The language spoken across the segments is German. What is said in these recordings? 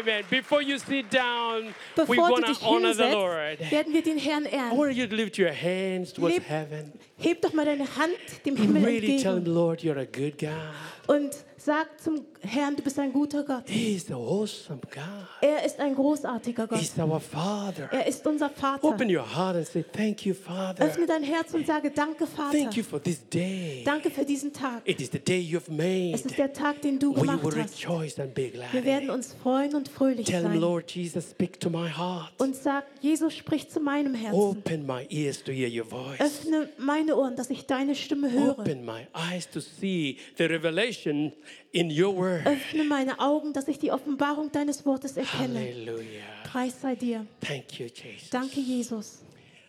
Amen. Before you sit down, we're Bevor du going dich to honor the hinsetzt, Lord. werden wir den Herrn I ehren. want you to lift your hands towards heaven. Heb doch mal deine Hand dem Himmel Really tell him, entgegen Lord, you're a good God. und sag zum Herrn, du bist ein guter Gott. He's an awesome God. Er ist ein großartiger Gott. He's our Father. Er ist unser Vater. Open your heart and say, Thank you, Father. Öffne dein Herz und sage Danke, Vater. Thank you for this day. Danke für diesen Tag. It is the day you've made. Es ist der Tag, den du We gemacht will hast. rejoice and be glad. Wir werden uns freuen und fröhlich Tell him, sein. Lord Jesus, speak to my heart. Und sag, Jesus spricht zu meinem Herzen. Open my ears to hear your voice. Öffne meine Ohren, dass ich deine Stimme höre. Open my eyes to see the revelation in your word. Öffne meine Augen, dass ich die Offenbarung deines Wortes erkenne. Hallelujah. Preis sei dir. Thank you, Jesus. Danke, Jesus.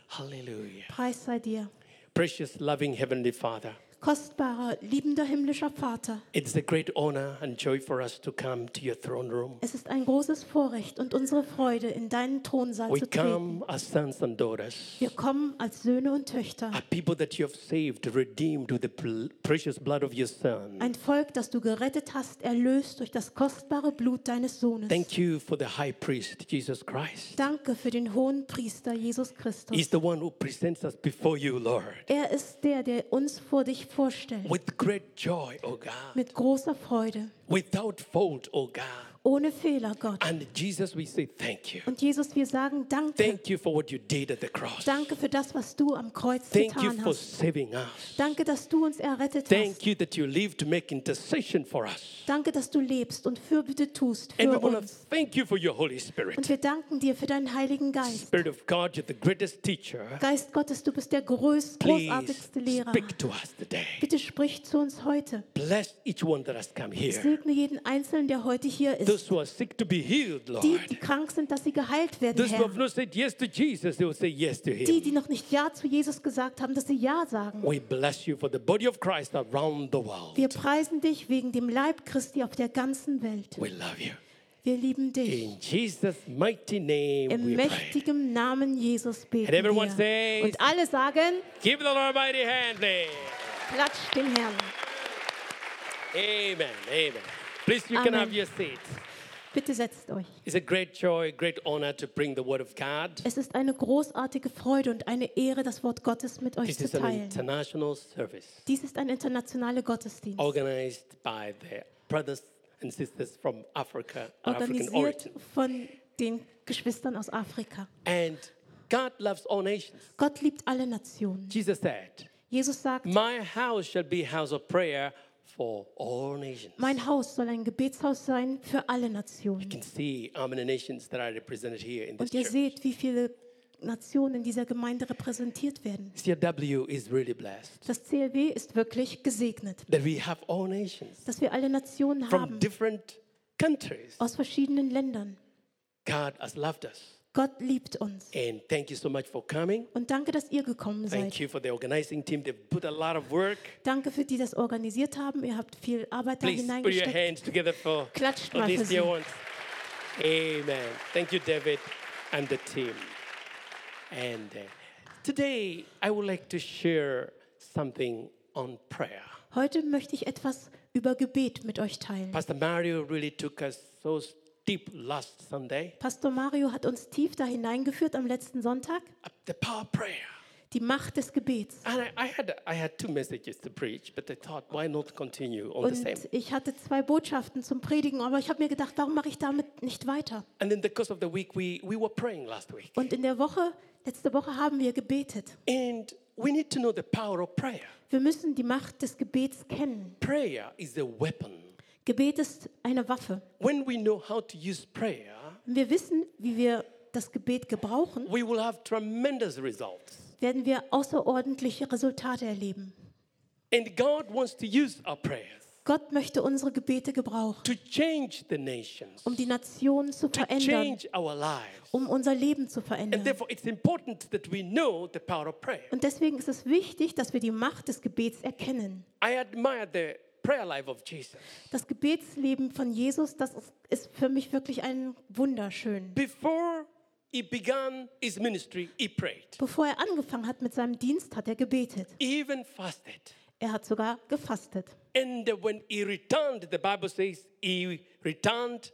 Hallelujah. Preis sei dir. Precious, loving Heavenly Father, Kostbarer, liebender himmlischer Vater, it's a great honor and joy for us to come to your throne room. es ist ein großes Vorrecht und unsere Freude, in deinen Thronsaal We zu treten. come as sons and daughters, Wir kommen als Söhne und Töchter, a people that you have saved, redeemed with the precious blood of your Son. ein Volk, das du gerettet hast, erlöst durch das kostbare Blut deines Sohnes. Thank you for the high priest, Jesus Christ. Danke für den hohen Priester Jesus Christus. He's the one who presents us before you, Lord, Er ist der, der uns vor dich vorstellt, with great joy, oh God, mit großer Freude, without fault, oh God. Ohne Fehler, Gott. And Jesus, we say thank you. Und Jesus, wir sagen Danke. Thank you for what you did at the cross. Danke für das, was du am Kreuz Thank you getan for hast. saving us. Danke, dass du uns errettet Thank hast. you that you live to make intercession for us. Danke, dass du lebst und Fürbitte tust And we für to uns. thank you for your Holy Spirit. Und wir danken dir für deinen Heiligen Geist. Spirit of God, you're the greatest teacher. Geist Gottes, du bist der größt, Please großartigste Lehrer. speak to us today. Bitte sprich zu uns heute. Bless each one that has come here. Segne jeden Einzelnen, der heute hier ist. Those who are sick to be healed, Lord. Die, die krank sind, dass sie geheilt werden, Those who have not said yes to Jesus, they will say yes to Die, Him. die noch nicht Ja zu Jesus gesagt haben, dass sie Ja sagen. We bless you for the body of Christ around the world. Wir preisen dich wegen dem Leib Christi auf der ganzen Welt. We love you. Wir lieben dich. In Jesus' mighty name Im we pray. mächtigen Namen Jesus beten And everyone wir. says- Und alle sagen, Give the Lord a mighty hand, please. klatscht dem Herrn. Amen. Amen. Please, you can Amen. have your seat. Bitte setzt euch. It's a great joy, great honor to bring the word of God. Es ist eine großartige Freude und eine Ehre, das Wort Gottes mit euch This zu is an teilen. international service Dies ist ein internationaler Gottesdienst, organized by the brothers and sisters from Africa, organisiert von den Geschwistern aus Afrika. And God loves all nations. Gott liebt alle Nationen. Jesus said, Jesus sagt, My house shall be house of prayer. Mein Haus soll ein Gebetshaus sein für alle You Nationen. can see how many nations that are represented here in this Und ihr seht, wie viele Nationen in dieser Gemeinde repräsentiert werden. Really blessed Das CLW ist wirklich gesegnet, that we have all nations dass wir alle Nationen from haben different countries. aus verschiedenen Ländern. God has loved us. Gott liebt uns. And thank you so much for coming. Und danke, dass ihr gekommen Thank seid. you for the organizing team. They've put a lot of work. Danke für die das organisiert haben. Ihr habt viel Arbeit da Please put your hands together for, Klatscht for mal für sie. dear ones. Amen. Thank you, David and the team. And uh, today I would like to share something on prayer. Heute möchte ich etwas über Gebet mit euch teilen. Pastor Mario really took us so deep last Sunday. Pastor Mario hat uns tief da hineingeführt am letzten Sonntag. The power of prayer. Die Macht des Gebets. And I, I, had, I had two messages to preach, but I thought, why not continue on the same? Und ich hatte zwei Botschaften zum Predigen, aber ich habe mir gedacht, warum mache ich damit nicht weiter? And in the course of the week, we, we were praying last week. Und in der Woche, letzte Woche haben wir gebetet. And we need to know the power of prayer. Wir müssen die Macht des Gebets kennen. Prayer is a weapon. Gebet ist eine Waffe. When we know how to use prayer, Wenn wir wissen, wie wir das Gebet gebrauchen, we will have tremendous results. werden wir außerordentliche Resultate erleben. And God wants to use our prayers Gott möchte unsere Gebete gebrauchen, to change the nations, um die Nationen zu to verändern, change our lives. um unser Leben zu And verändern. therefore, it's important that we know the power of prayer. Und deswegen ist es wichtig, dass wir die Macht des Gebets erkennen. I admire the Das Gebetsleben von Jesus, das ist, für mich wirklich ein wunderschön. Before he began his ministry, he prayed, Bevor er angefangen hat mit seinem Dienst, hat er gebetet. even fasted. Er hat sogar gefastet. And when he returned, the Bible says he returned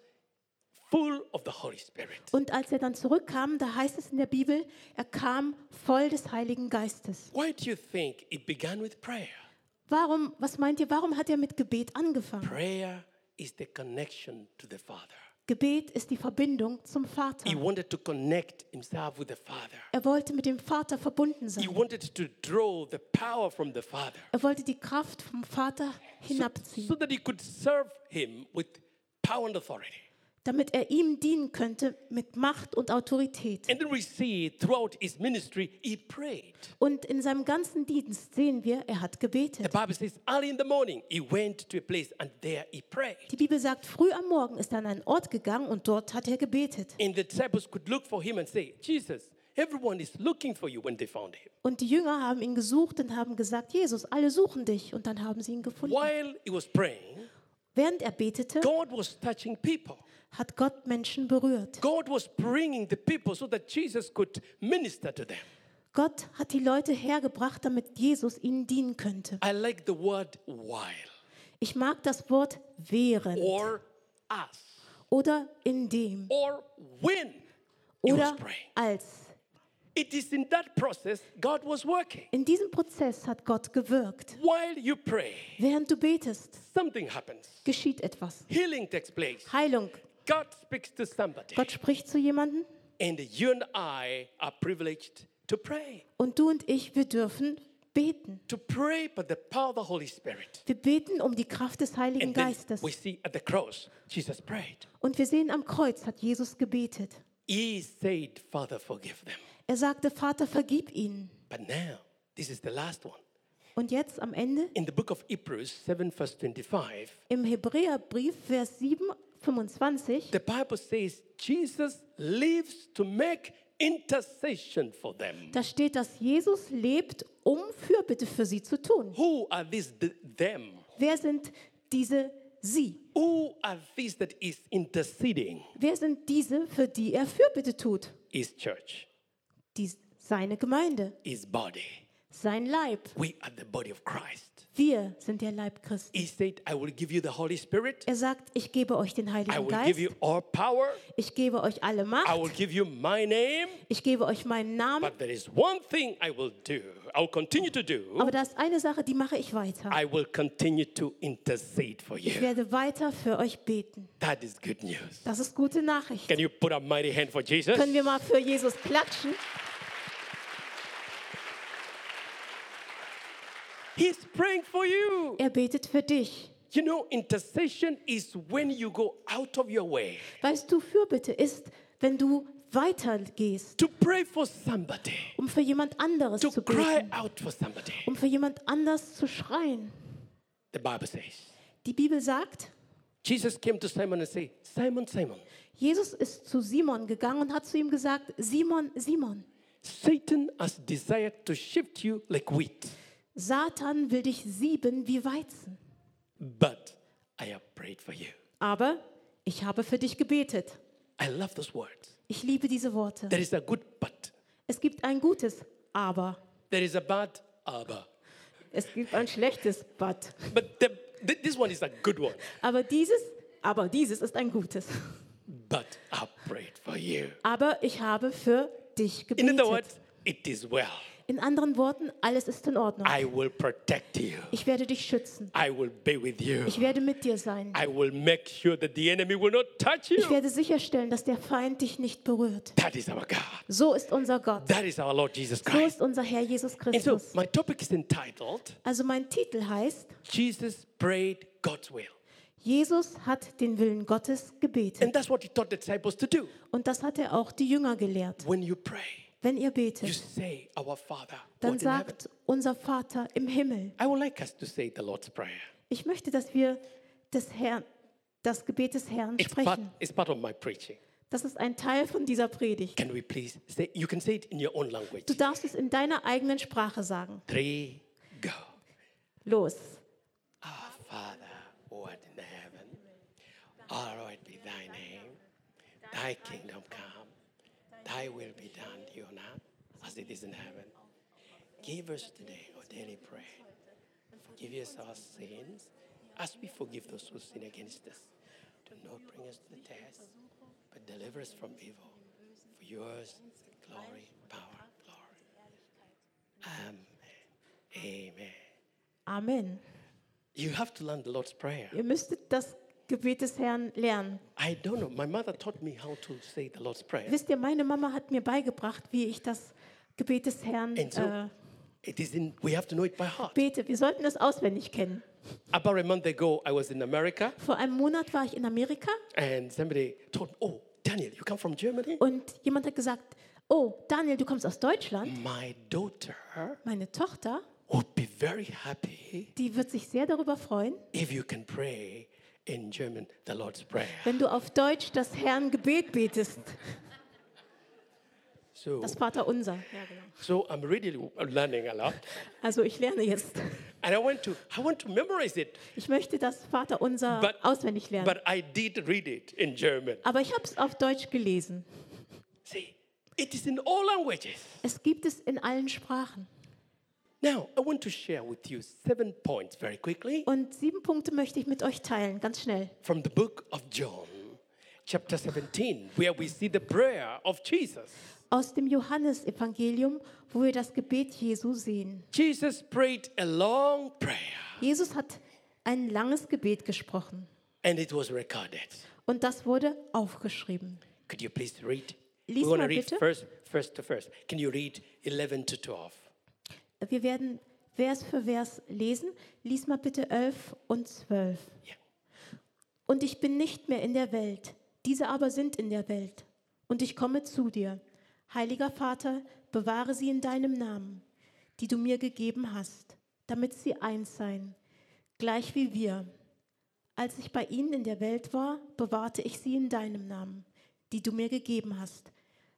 full of the Holy Spirit. Und als er dann zurückkam, da heißt es in der Bibel, er kam voll des Heiligen Geistes. Why do you think it began with prayer? Warum, was meint ihr, warum hat er mit Gebet angefangen? Prayer is the connection to the Father. Gebet ist die Verbindung zum Vater. He wanted to connect himself with the Father. Er wollte mit dem Vater verbunden He sein. wanted to draw the power from the Father Er wollte die Kraft vom Vater so hinabziehen, that he could serve him with power and authority. Damit er ihm dienen könnte mit Macht und Autorität. And then we see throughout his ministry, he prayed. Und in seinem ganzen Dienst sehen wir, er hat The gebetet. Bible says early in the morning, he went to a place and there he prayed. Die Bibel sagt, früh am Morgen ist er an einen Ort gegangen und dort hat er gebetet. And the disciples could look for him and say, Jesus, everyone is looking for you when they found him. Und die Jünger haben ihn gesucht und haben gesagt, Jesus, alle suchen dich. Und dann haben sie ihn gefunden. While he was praying, Während er betete, God was touching people. hat Gott Menschen berührt. God was bringing the people so that Jesus could minister to them. Gott hat die Leute hergebracht, damit Jesus ihnen dienen könnte. I like the word while Ich mag das Wort während or as oder in dem or when oder als. It is in that process God was working. In diesem Prozess hat Gott gewirkt. While you pray, Während du betest, something happens. geschieht etwas. Healing takes place. Heilung. God speaks to somebody. Gott spricht zu jemandem And you and I are privileged to pray. und du und ich, wir dürfen beten. To pray by the power of the Holy Spirit. Wir beten um die Kraft des Heiligen And Geistes. we see at the cross, Jesus prayed. Und wir sehen am Kreuz hat Jesus gebetet. He said, Father, forgive them. Er sagte, Vater, vergib ihnen. But now, this is the last one. Und jetzt am Ende In the book of Hebrews 7, verse 25, im Hebräerbrief, Vers 7, 25, the Bible says Jesus lives to make intercession for them. da steht, dass Jesus lebt, um Fürbitte für sie zu tun. Who are these th- them? Wer sind diese sie? Who are these that is interceding? Wer sind diese, für die er Fürbitte tut? His church, Die, seine Gemeinde, his body. sein Leib. We are the body of Christ. Wir sind der Leib Christi. He said, I will give you the Holy Spirit. Er sagt, ich gebe euch den I Heiligen will Geist, give you all power. ich gebe euch alle I will Macht, give you my name. ich gebe euch meinen Namen, But there is one thing I will do. I will continue to do. aber da ist eine Sache, die mache ich weiter. I will continue to intercede for Ich you. werde weiter für euch beten. That is good news. Das ist gute Nachricht. Can you put a mighty hand for Jesus? Können wir mal für Jesus klatschen? He's praying for you. Er betet für dich. You know, intercession is when you go out of your way Weißt du, Fürbitte ist, wenn du weitergehst, to pray for somebody, um für jemand anderes to zu cry beten, out for somebody. um für jemand anders zu schreien. The Bible says Die Bibel sagt, Jesus came to Simon and said, Simon, Simon, Jesus ist zu Simon gegangen und hat zu ihm gesagt, Simon, Simon, Satan has desired to shift you like wheat, Satan will dich sieben wie Weizen. but I have prayed for you. Aber ich habe für dich gebetet. I love those words. Ich liebe diese Worte. There is a good but. Es gibt ein gutes Aber. There is a bad aber. Es gibt ein schlechtes But. But the, th- this one is a good one. Aber dieses, aber dieses ist ein gutes. But I prayed for you. Aber ich habe für dich In other gebetet. words, it is well. In anderen Worten, alles ist in Ordnung. I will protect you. Ich werde dich schützen. I will be with you. Ich werde mit dir sein. I will make sure that the enemy will not touch Ich you. werde sicherstellen, dass der Feind dich nicht berührt. That is our God. So ist unser Gott. That is our Lord Jesus So Christ. ist unser Herr Jesus And so Christus. my topic is entitled Also mein Titel heißt, Jesus prayed God's will. Jesus hat den Willen Gottes gebetet. And that's what he taught the disciples to do. Und das hat er auch die Jünger gelehrt. When you pray, Wenn ihr you betet, say, Our Father, who dann art in heaven. sagt unser Vater im Himmel. I would like us to say the Lord's Prayer. Ich möchte, dass wir des Herrn, das Gebet des Herrn It's part, sprechen. it's part of my preaching. Das ist ein Teil von dieser Predigt. Can we please say, you can say it in your own language. Du darfst es in deiner eigenen Sprache sagen. Three, go. Los. Our Father, who art in heaven, hallowed be thy name. Thy kingdom come, thy will be done on earth as it is in heaven. Give us today our daily bread. Forgive us our sins as we forgive those who sin against us. Do not bring us to the test, but deliver us from evil. For yours is the glory, power, glory. Amen. Amen. Amen. You have to learn the Lord's Prayer. Ihr müsstet das Gebet des Herrn lernen. I don't know. My mother taught me how to say the Lord's Prayer. Wisst ihr, meine Mama hat mir beigebracht, wie ich das Gebet des Herrn And so äh, it is in, we have to know it by heart. bete. Wir sollten es auswendig kennen. About a month ago, I was in America Vor einem Monat war ich in Amerika and somebody told me, Oh, Daniel, you come from Germany? und jemand hat gesagt, oh, Daniel, du kommst aus Deutschland. My daughter Meine Tochter, would be very happy die wird sich sehr darüber freuen, if you can pray in German the Lord's Prayer. wenn du auf Deutsch das Herrn Gebet betest. So, Das Vaterunser. Ja, genau. so I'm really learning a lot. Also ich lerne jetzt. And I want to, I want to memorize it, Ich möchte das Vaterunser But- auswendig lernen. but I did read it in German. Aber ich habe es auf Deutsch gelesen. See, it is in all languages. Es gibt es in allen Sprachen. Now, I want to share with you seven points very quickly Und sieben Punkte möchte ich mit euch teilen, ganz schnell. from the book of John, chapter 17, where we see the prayer of Jesus. Aus dem Johannesevangelium, wo wir das Gebet Jesu sehen. Jesus prayed a long prayer Jesus hat ein langes Gebet gesprochen and it was recorded. und das wurde aufgeschrieben. Could you please read? Lies we want to read bitte. first, first to first. Can you read 11 to 12? Wir werden Vers für Vers lesen. Lies mal bitte 11 und 12. Yeah. Und ich bin nicht mehr in der Welt, diese aber sind in der Welt. Und ich komme zu dir. Heiliger Vater, bewahre sie in deinem Namen, die du mir gegeben hast, damit sie eins seien, gleich wie wir. Als ich bei ihnen in der Welt war, bewahrte ich sie in deinem Namen, die du mir gegeben hast,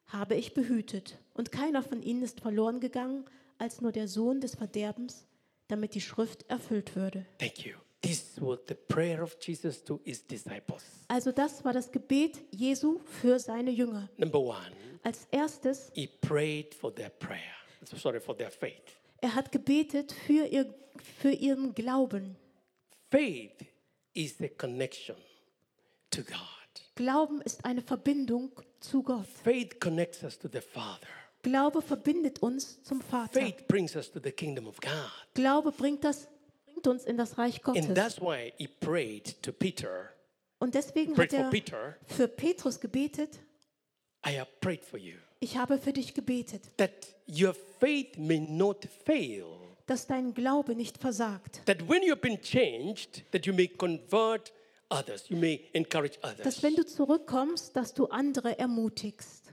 habe ich behütet. Und keiner von ihnen ist verloren gegangen, als nur der Sohn des Verderbens, damit die Schrift erfüllt würde. Thank you. This was the prayer of Jesus to his disciples. Also das war das Gebet Jesu für seine Jünger. Number one, Als erstes, he prayed for their prayer. So sorry, for their faith. er hat gebetet für, ihr, für ihren Glauben. Faith is the connection to God. Glauben ist eine Verbindung zu Gott. Faith connects us to the Father. Glaube verbindet uns zum Vater. Faith brings us to the kingdom of God. Glaube bringt, das, bringt uns in das Reich And Gottes. that's why he prayed to Peter. Und deswegen hat for er Peter. für Petrus gebetet, I have prayed for you ich habe für dich gebetet, that your faith may not fail. dass dein Glaube nicht versagt. That when you've been changed, that you may convert others, you may encourage Dass others. wenn du zurückkommst, dass du andere ermutigst.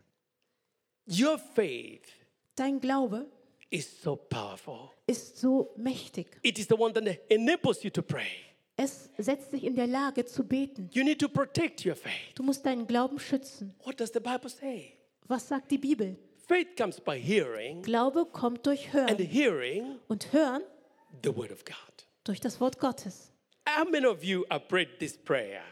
Your faith Dein Glaube is so powerful. ist so mächtig. It is the one that enables you to pray. Es setzt dich in der Lage zu beten. You need to protect your faith. Du musst deinen Glauben schützen. What does the Bible say? Was sagt die Bibel? Faith comes by hearing, Glaube kommt durch and Hören hearing und Hören the word of God. durch das Wort Gottes. How many of you have prayed this prayer?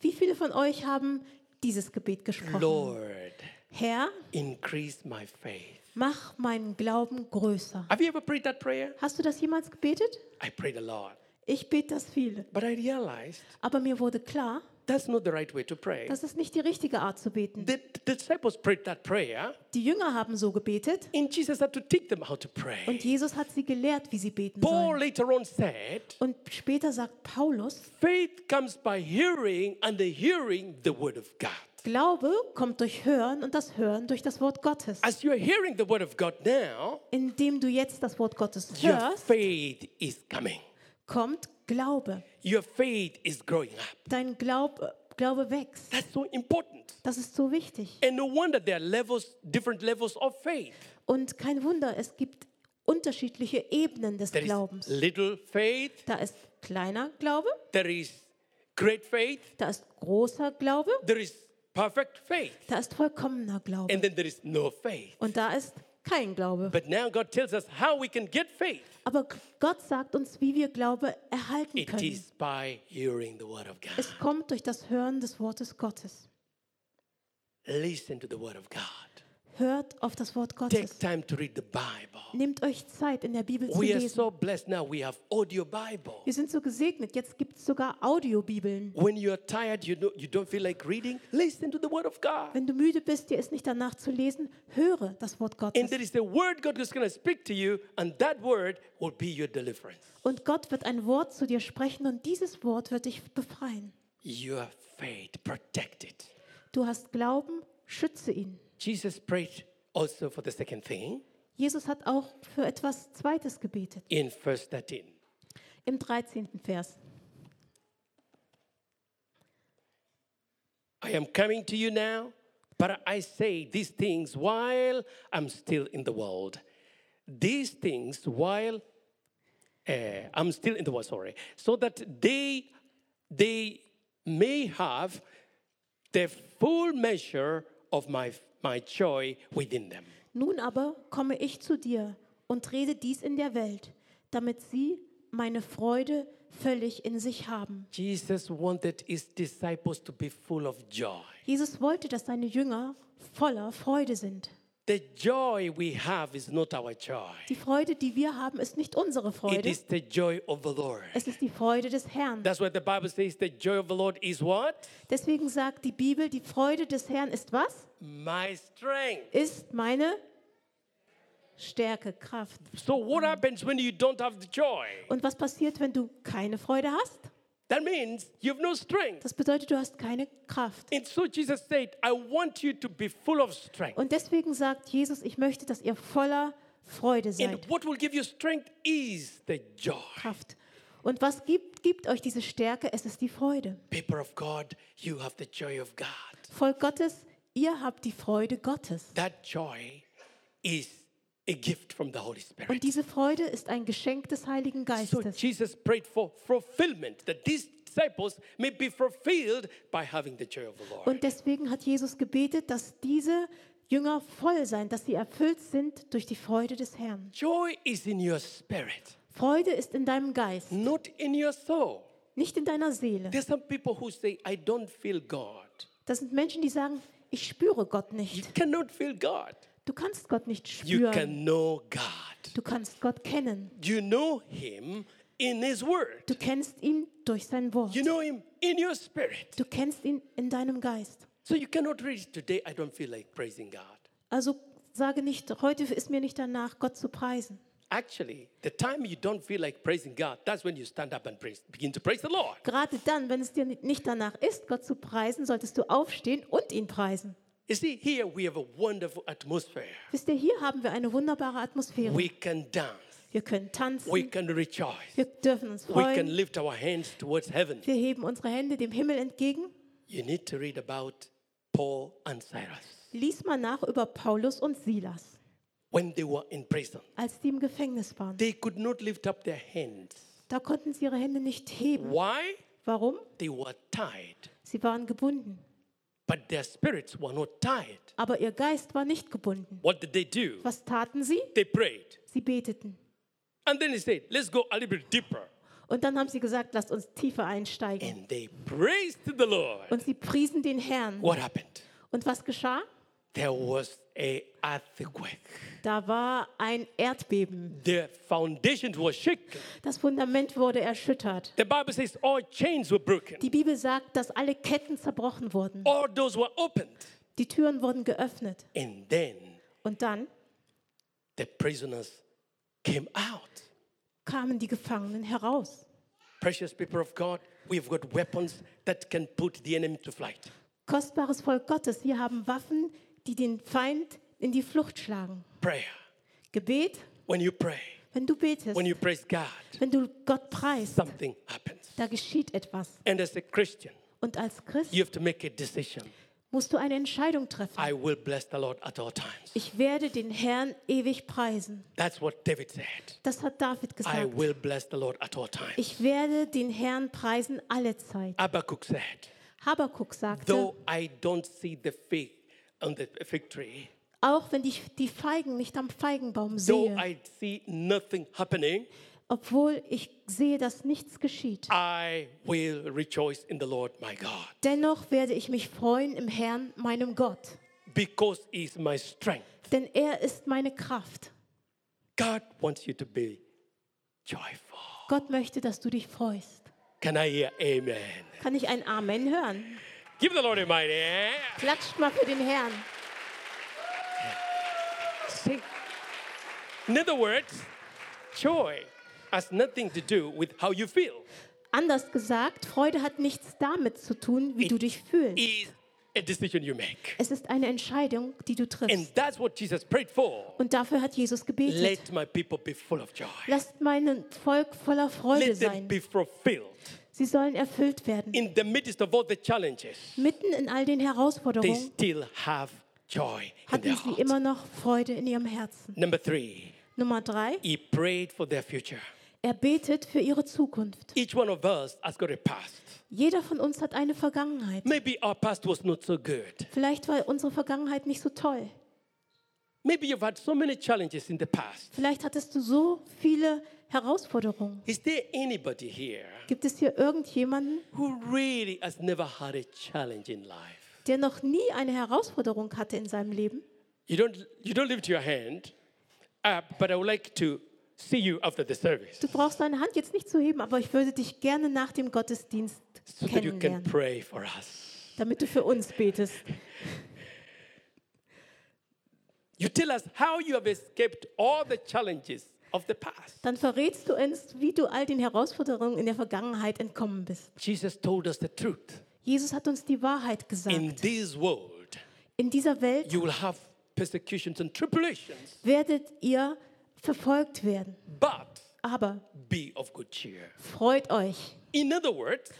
Wie viele von euch haben dieses Gebet gesprochen? Lord, Herr, increase my faith. mach meinen Glauben größer. Have you ever prayed that prayer? Hast du das jemals gebetet? I prayed a lot. Ich bete das viele. But I realized Aber mir wurde klar, that's not the right way to pray. das ist nicht die richtige Art zu beten. The, the disciples prayed that prayer, Die Jünger haben so gebetet and Jesus had to teach them how to und pray. Jesus hat sie gelehrt, wie sie beten Paul sollen. later on said, Und später sagt Paulus, faith comes by hearing, and the hearing the word of God. Glaube kommt durch Hören und das Hören durch das Wort Gottes. As you're hearing the word of God now, Indem du jetzt das Wort Gottes your hörst, faith is coming. kommt Glaube. Your faith is growing up. Dein Glaube, Glaube wächst. That's so important. Das ist so wichtig. And no wonder there are levels, different levels of faith. Und kein Wunder, es gibt unterschiedliche Ebenen des There is Glaubens. little faith, Da ist kleiner Glaube, there is great faith, da ist großer Glaube, there is perfect faith, da ist vollkommener Glaube. and then there is no faith. Und da ist kein Glaube. But now God tells us how we can get faith. Aber Gott sagt uns, wie wir Glaube erhalten It können. is by hearing the word of God. Es kommt durch das Hören des Wortes Gottes. Listen to the word of God. Hört auf das Wort Take Gottes. time to read the Bible. Nehmt euch Zeit, in der Bibel zu We are lesen. so blessed now. We have audio Bible. Wir sind so gesegnet. Jetzt gibt es sogar Audiobibeln. When you're tired, you, know, you don't feel like reading, listen to the Word of God. Wenn du müde bist, dir ist nicht danach zu lesen, höre das Wort And Gottes. there is a word God is going to speak to you, and that word will be your deliverance. Und Gott wird ein Wort zu dir sprechen und dieses Wort wird dich befreien. Your faith, protect it. Du hast Glauben, schütze ihn. Jesus prayed also for the second thing Jesus hat auch für etwas Zweites gebetet. in verse 13. Im 13. Vers. I am coming to you now, but I say these things while I'm still in the world. These things while uh, I'm still in the world, sorry, so that they they may have the full measure of my my joy within them. Nun aber komme ich zu dir und rede dies in der Welt, damit sie meine Freude völlig in sich haben. Jesus wanted his disciples to be full of joy. Jesus wollte, dass seine Jünger voller Freude sind. The joy we have is not our joy. Die Freude, die wir haben, ist nicht unsere It Freude. is the joy of the Lord. Es ist die Freude des Herrn. That's what the Bible says. The joy of the Lord is what? Deswegen sagt die Bibel, die Freude des Herrn ist was? My strength. Ist meine Stärke, Kraft. So what happens when you don't have the joy? Und was passiert, wenn du keine Freude hast? That means you have no strength. Das bedeutet, du hast keine Kraft. And so Jesus said, I want you to be full of strength. Und deswegen sagt Jesus, ich möchte, dass ihr voller Freude seid. And what will give you strength is the joy. Kraft. Und was gibt, gibt euch diese Stärke? Es ist die Freude. People of God, you have the joy of God. Volk Gottes, ihr habt die Freude Gottes. That joy is a gift from the Holy Spirit. Und diese Freude ist ein Geschenk des Heiligen So Geistes. Jesus prayed for fulfillment, that these disciples may be fulfilled by having the joy of the Lord. Und deswegen hat Jesus gebetet, dass diese Jünger voll sein, dass sie erfüllt sind durch die Freude des Herrn. Joy is in your spirit, Freude ist in deinem Geist, not in your soul. nicht in deiner Seele. There's some people who say, I don't feel God. Das sind Menschen, die sagen, ich spüre Gott You nicht. cannot feel God. Du kannst Gott nicht You spüren. can know God. Du kannst Gott kennen. You know Him in His Word. Du kennst ihn durch sein Wort. You know Him in your spirit. Du kennst ihn in deinem Geist. So you cannot read it today. I don't feel like praising God. Also sage nicht, heute ist mir nicht danach, Gott zu preisen. Actually, the time you don't feel like praising God, that's when you stand up and praise, begin to praise the Lord. Gerade dann, wenn es dir nicht danach ist, Gott zu preisen, solltest du aufstehen und ihn preisen. You see, here we have a wonderful atmosphere. Wisst ihr, hier haben wir eine wunderbare Atmosphäre. We can dance. Wir können tanzen, We can rejoice. wir dürfen uns We can freuen, lift our hands towards heaven. wir heben unsere Hände dem Himmel entgegen. You need to read about Paul and Silas Lies mal nach über Paulus und Silas, when they were in prison. als die im Gefängnis waren. They could not lift up their hands. Da konnten sie ihre Hände nicht heben. Why? Warum? They were tied, Sie waren gebunden. But their spirits were not tied. Aber ihr Geist war nicht gebunden. What did they do? Was taten sie? They prayed. Sie beteten. And then he said, Let's go a little bit deeper. Und dann haben sie gesagt, lasst uns tiefer einsteigen. And they praised the Lord. Und sie priesen den Herrn. What happened? Und was geschah? There was. Da war ein Erdbeben. The foundation was shaken. Das Fundament wurde erschüttert. The Bible says all chains were broken. Die Bibel sagt, dass alle Ketten zerbrochen wurden. All doors were opened. Die Türen wurden geöffnet. And then Und dann the prisoners came out. kamen die Gefangenen heraus. Precious people of God, we've got weapons that can put the enemy to flight. Kostbares Volk Gottes, wir haben Waffen, die den Feind in die Flucht schlagen. Prayer. Gebet, When you pray, wenn du betest, when you praise God, wenn du Gott preist, something happens. da geschieht etwas. And as a Christian, Und als Christ you have to make a decision. musst du eine Entscheidung treffen. I will bless the Lord at all times. Ich werde den Herrn ewig preisen. That's what David said. Das hat David I gesagt. will bless the Lord at all times. Ich werde den Herrn preisen alle Zeit. Habakkuk sagte, Though I don't see the fig on the fig tree, auch wenn ich die Feigen nicht am Feigenbaum though sehe, I see nothing happening, obwohl ich sehe, dass nichts geschieht, I will rejoice in the Lord my God. dennoch werde ich mich freuen im Herrn, meinem Gott. because He's my strength. denn er ist meine Kraft. God wants you to be joyful. Gott möchte, dass du dich freust. Can I hear amen? Kann ich ein Amen hören? Give the Lord a mighty hand. Klatscht mal für den Herrn. In other words, joy has nothing to do with how you feel. Anders gesagt, Freude hat nichts damit zu tun, wie du dich fühlst. A decision you make. Es ist eine Entscheidung, die du And triffst. that's what Jesus prayed for. Und dafür hat Jesus gebetet. Let my people be full of joy. Lasst mein Volk voller Freude Let them sein. be fulfilled Sie sollen erfüllt werden. in the midst of all the challenges. Mitten in all den They Herausforderungen still have joy in hatten their sie heart. immer noch Freude in ihrem Herzen. Number three, Nummer drei, he prayed for their future. er betet für ihre Zukunft. Each one of us has got a past. Jeder von uns hat eine Vergangenheit. Maybe our past was not so good. Vielleicht war unsere Vergangenheit nicht so toll. Maybe you've had so many challenges in the past. Vielleicht hattest du so viele Herausforderungen. Is there anybody here Gibt es hier irgendjemanden, who really has never had a challenge in life? der noch nie eine Herausforderung hatte in seinem Leben? You don't, you don't lift your hand, uh, but I would like to see you after the service Du brauchst deine Hand jetzt nicht zu heben, aber ich würde dich gerne nach dem Gottesdienst so that you can kennenlernen, pray for us. damit du für uns betest. You tell us how you have escaped all the challenges. Dann verrätst du uns, wie du all den Herausforderungen in der Vergangenheit entkommen bist. Jesus told us the truth. Jesus hat uns die Wahrheit In gesagt. this world, In dieser Welt you will have persecutions and tribulations, werdet ihr verfolgt werden. but Aber be of good cheer. freut euch. In other words,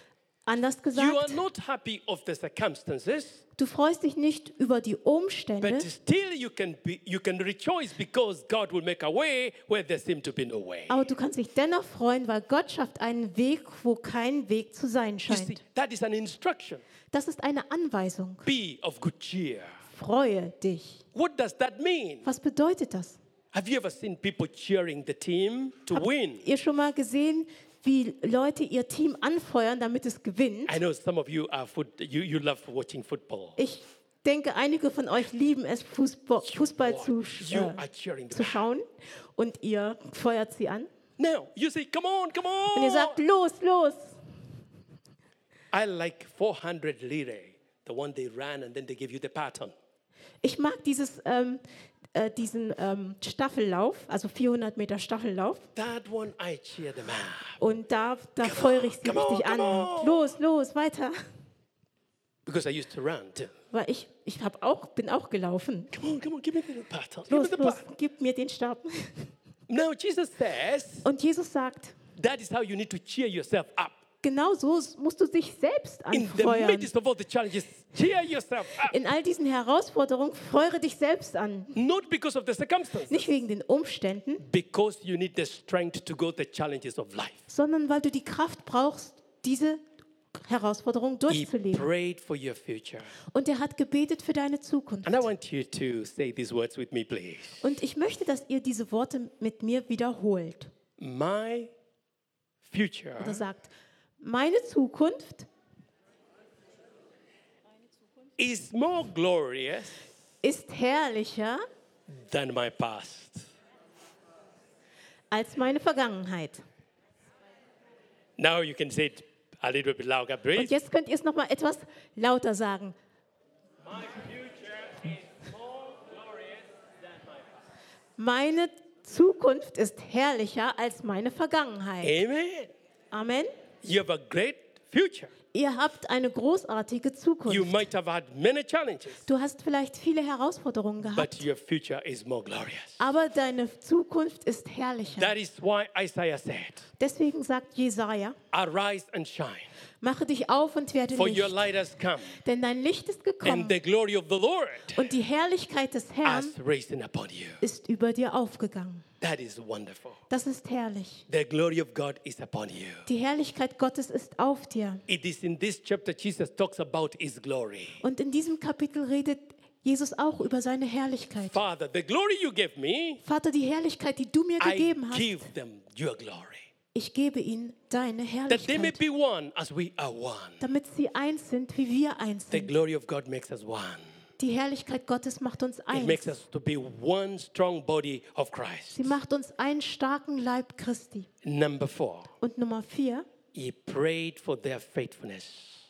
Anders you are gesagt, not happy of the circumstances, du freust dich nicht über die Umstände, but still you can be you can rejoice because God will make a way where there seemed to be no way. aber du kannst dich dennoch freuen, weil Gott schafft einen Weg, wo kein Weg zu sein You see, scheint. that is an instruction. Das ist eine Anweisung. Be of good cheer. Freue dich. What does that mean? Was bedeutet das? Have you ever seen people cheering the team to win? Ihr schon mal gesehen, wie Leute ihr Team anfeuern, damit es gewinnt? I know some of you are foot, you, you love watching football. Ich denke, einige von euch lieben es, Fußball, Fußball zu, You äh, zu schauen und ihr feuert sie an. Now you say, "Come on, come Und ihr on!" sagt, los, los. I like 400 lire, the one they ran and then they give you the pattern. Ich mag dieses, ähm, äh, diesen ähm, Staffellauf, also 400 Meter Staffellauf. That one I cheer them up. Und da, da feuere ich sie come on, richtig an. Los, los, weiter. Because I used to run too. Weil ich, ich hab auch, bin auch gelaufen. Come on, come on, give me the pattern. Give me Los, los, gib mir den Stab. Now Jesus says Und Jesus sagt, that is how you need to cheer yourself up. Genau so musst du dich selbst anfeuern. In all diesen Herausforderungen feuere dich selbst an. Nicht wegen den Umständen, sondern weil du die Kraft brauchst, diese Herausforderung He durchzuleben. prayed for your future. Und er hat gebetet für deine Zukunft. And I want you to say these words with me, please. Und ich möchte, dass ihr diese Worte mit mir wiederholt. My future Er sagt, meine Zukunft is more glorious ist herrlicher than my past. als meine Vergangenheit. Now you can say it a little bit louder, Und please. jetzt könnt ihr es noch mal etwas lauter sagen. My future is more glorious than my past. Meine Zukunft ist herrlicher als meine Vergangenheit. Amen. Amen. You have a great future. Ihr habt eine großartige You Zukunft. might have had many challenges, Du hast vielleicht viele Herausforderungen but gehabt, your future is more glorious. aber deine Zukunft ist herrlicher. That is why Isaiah said, Deswegen sagt Jesaja: Arise and shine, Mache dich auf und werde for your Licht, light has come, denn dein Licht ist and gekommen the glory of the Lord und die Herrlichkeit des Herrn has risen upon you. ist über dir aufgegangen. That is wonderful. Das ist herrlich. The glory of God is upon you. Die Herrlichkeit Gottes ist auf dir. It is in this chapter Jesus talks about his glory. Und in diesem Kapitel redet Jesus auch über seine Herrlichkeit. Father, the glory you gave me, Vater, die Herrlichkeit, die du mir I gegeben hast, give them your glory. Ich gebe ihnen deine That they may Herrlichkeit, be one as we are one. damit sie eins sind, wie wir eins The sind. glory of God makes us one. Die Herrlichkeit Gottes macht uns It makes eins. us to be one strong body of Christ. Sie macht uns einen starken Leib Christi. Number four, Und Nummer vier, he prayed for their faithfulness.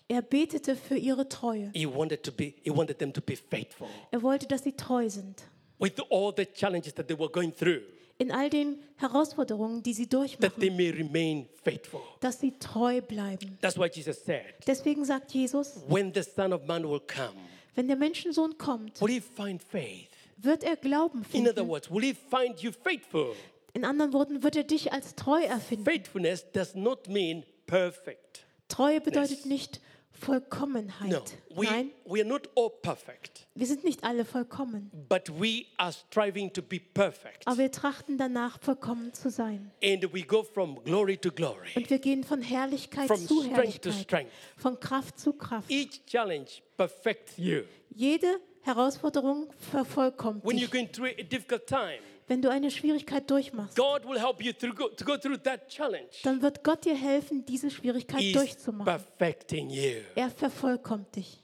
er betete für ihre Treue. He wanted to be, he wanted them to be faithful Er wollte, dass sie treu sind. with all the challenges that they were going through, In all den Herausforderungen, die sie that durchmachen, they may remain faithful. dass sie treu bleiben. That's why Jesus said, Deswegen sagt Jesus, when the Son of Man will come, wenn der Menschensohn kommt, will he find faith? wird er Glauben In other finden. words, will he find you faithful? In anderen Worten, wird er dich als treu erfinden. Faithfulness does not mean perfect. Treue bedeutet nicht Vollkommenheit. No, we, Nein, we are not all perfect, wir sind nicht alle vollkommen. but we are striving to be perfect. Aber wir trachten danach, vollkommen zu sein. And we go from glory to glory, Und wir gehen von Herrlichkeit from zu strength to Herrlichkeit, strength. von Kraft zu Kraft. Each challenge perfects you. Jede Herausforderung vervollkommt When you're dich. going through a difficult time, Wenn du eine Schwierigkeit durchmachst, God will help you through, go, to go through that challenge. dann wird Gott dir helfen, diese Schwierigkeit He's durchzumachen. perfecting you. Er vervollkommt dich.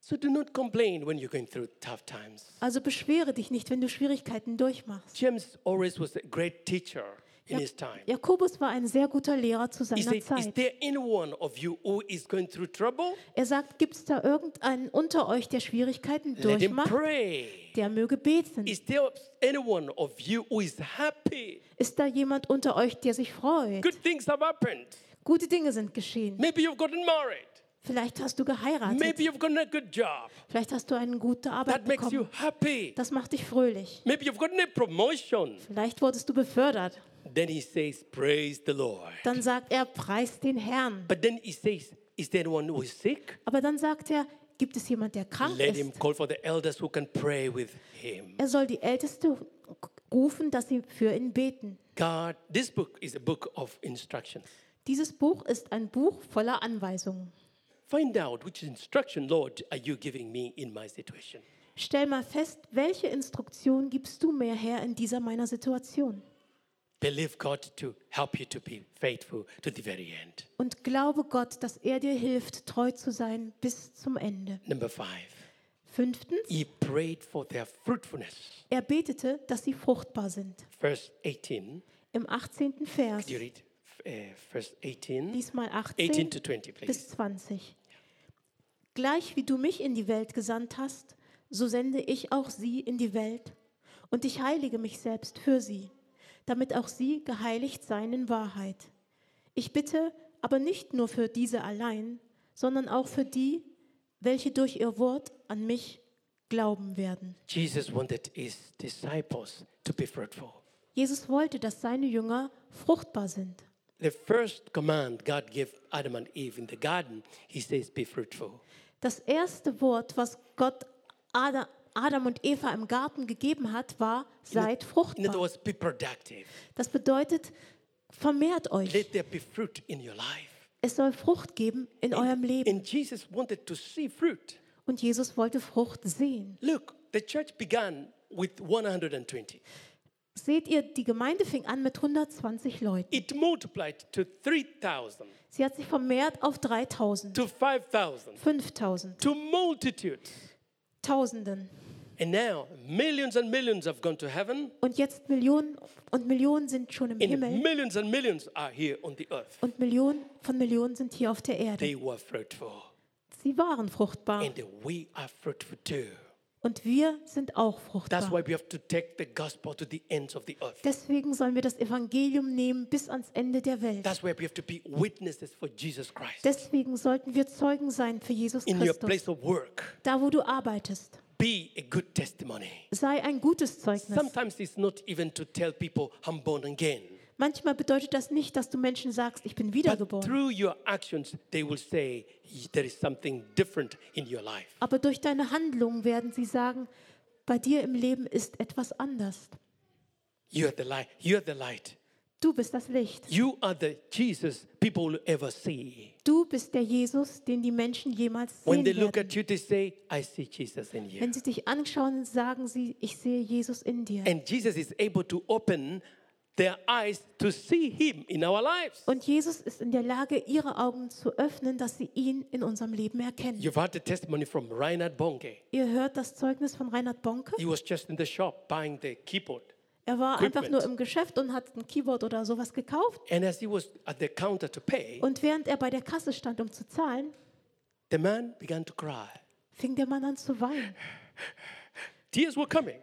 So do not complain when you're going through tough times. Also beschwere dich nicht, wenn du Schwierigkeiten durchmachst. James always was a great teacher in his time. Jakobus war ein sehr guter Lehrer zu seiner said, Is Zeit. there anyone of you who is going through trouble? Er sagt, gibt es da irgendeinen unter euch, der Schwierigkeiten Let him durchmacht? pray. Der möge beten. Is there anyone of you who is happy? Ist da jemand unter euch, der sich freut? Good things have happened. Gute Dinge sind geschehen. Maybe you've gotten married. Vielleicht hast du geheiratet. Maybe you've gotten a good job. Vielleicht hast du eine gute Arbeit That makes you bekommen. happy. Das macht dich fröhlich. Maybe you've gotten a promotion. Vielleicht wurdest du befördert. Then he says, Praise the Lord. Dann sagt er, preis den Herrn. But then he says, Is there anyone who is sick? Aber dann sagt er, gibt es jemand, der krank Let him ist? call for the elders who can pray with him. Er soll die Älteste rufen, dass sie für ihn beten. God, this book is a book of instructions. Dieses Buch ist ein Buch voller Anweisungen. Find out which instruction, Lord, are you giving me in my situation. Stell mal fest, welche Instruktion gibst du mir her in dieser meiner Situation? Believe God to help you to be faithful to the very end. Und glaube Gott, dass er dir hilft, treu zu sein bis zum Ende. Number five, Fünftens, he prayed for their fruitfulness. er betete, dass sie fruchtbar sind. Verse 18, Im 18. Vers, could you read uh, verse 18? diesmal 18 18 to 20, bis please. 20. Gleich wie du mich in die Welt gesandt hast, so sende ich auch sie in die Welt. Und ich heilige mich selbst für sie, damit auch sie geheiligt seien in Wahrheit. Ich bitte aber nicht nur für diese allein, sondern auch für die, welche durch ihr Wort an mich glauben werden. Jesus wanted his disciples to be fruitful. Jesus wollte, dass seine Jünger fruchtbar sind. The first command God gave Adam and Eve in the garden, he says, Be fruitful. Das erste Wort, was Gott Ada- Adam und Eva im Garten gegeben hat, war, seid In other fruchtbar. words, be productive. Das bedeutet, vermehrt euch. Let there be fruit in your life. Es soll Frucht geben in eurem Leben. And Jesus wanted to see fruit. Und Jesus wollte Frucht sehen. Look, the church began with 120. Seht ihr, die Gemeinde fing an mit 120 Leuten. It multiplied to 3,000, Sie hat sich vermehrt auf 3000, to 5,000, 5000, to multitudes. Tausenden. And now millions and millions have gone to heaven, Und jetzt Millionen und Millionen sind schon im and Himmel. millions and millions are here on the earth. Und Millionen von Millionen sind hier auf der Erde. They were fruitful. Sie waren fruchtbar. And we are fruitful too. Und wir sind auch That's fruchtbar. why we have to take the gospel to the ends of the earth. Deswegen sollen wir das Evangelium nehmen bis ans Ende der Welt. That's why we have to be witnesses for Jesus Christ. Deswegen sollten wir Zeugen sein für Jesus In your Christus. place of work, Da, wo du arbeitest, be a good testimony. sei ein gutes Zeugnis. Sometimes it's not even to tell people I'm born again. Manchmal bedeutet das nicht, dass du Menschen sagst, ich bin wiedergeboren. through your actions, they will say there is something different in your life. Aber durch deine Handlungen werden sie sagen, bei dir im Leben ist etwas anders. You are the light. You are the light. Du bist das Licht. You are the Jesus people will ever see. Du bist der Jesus, den die Menschen jemals When sehen they look werden. at you, they say, I see Jesus in you. Wenn sie dich anschauen, sagen sie, ich sehe Jesus in dir. And Jesus is able to open their eyes to see Him in our lives. Und Jesus ist in der Lage, ihre Augen zu öffnen, dass sie ihn in unserem Leben erkennen. You've heard the testimony from Reinhard Bonke. Ihr hört das Zeugnis von Reinhard Bonke. He was just in the shop buying the keyboard. Er war einfach nur im Geschäft und hat ein Keyboard oder sowas gekauft. And as he was at the counter to pay, Und während er bei der Kasse stand, um zu zahlen, the man began to cry. fing der Mann an zu weinen. Tears were coming.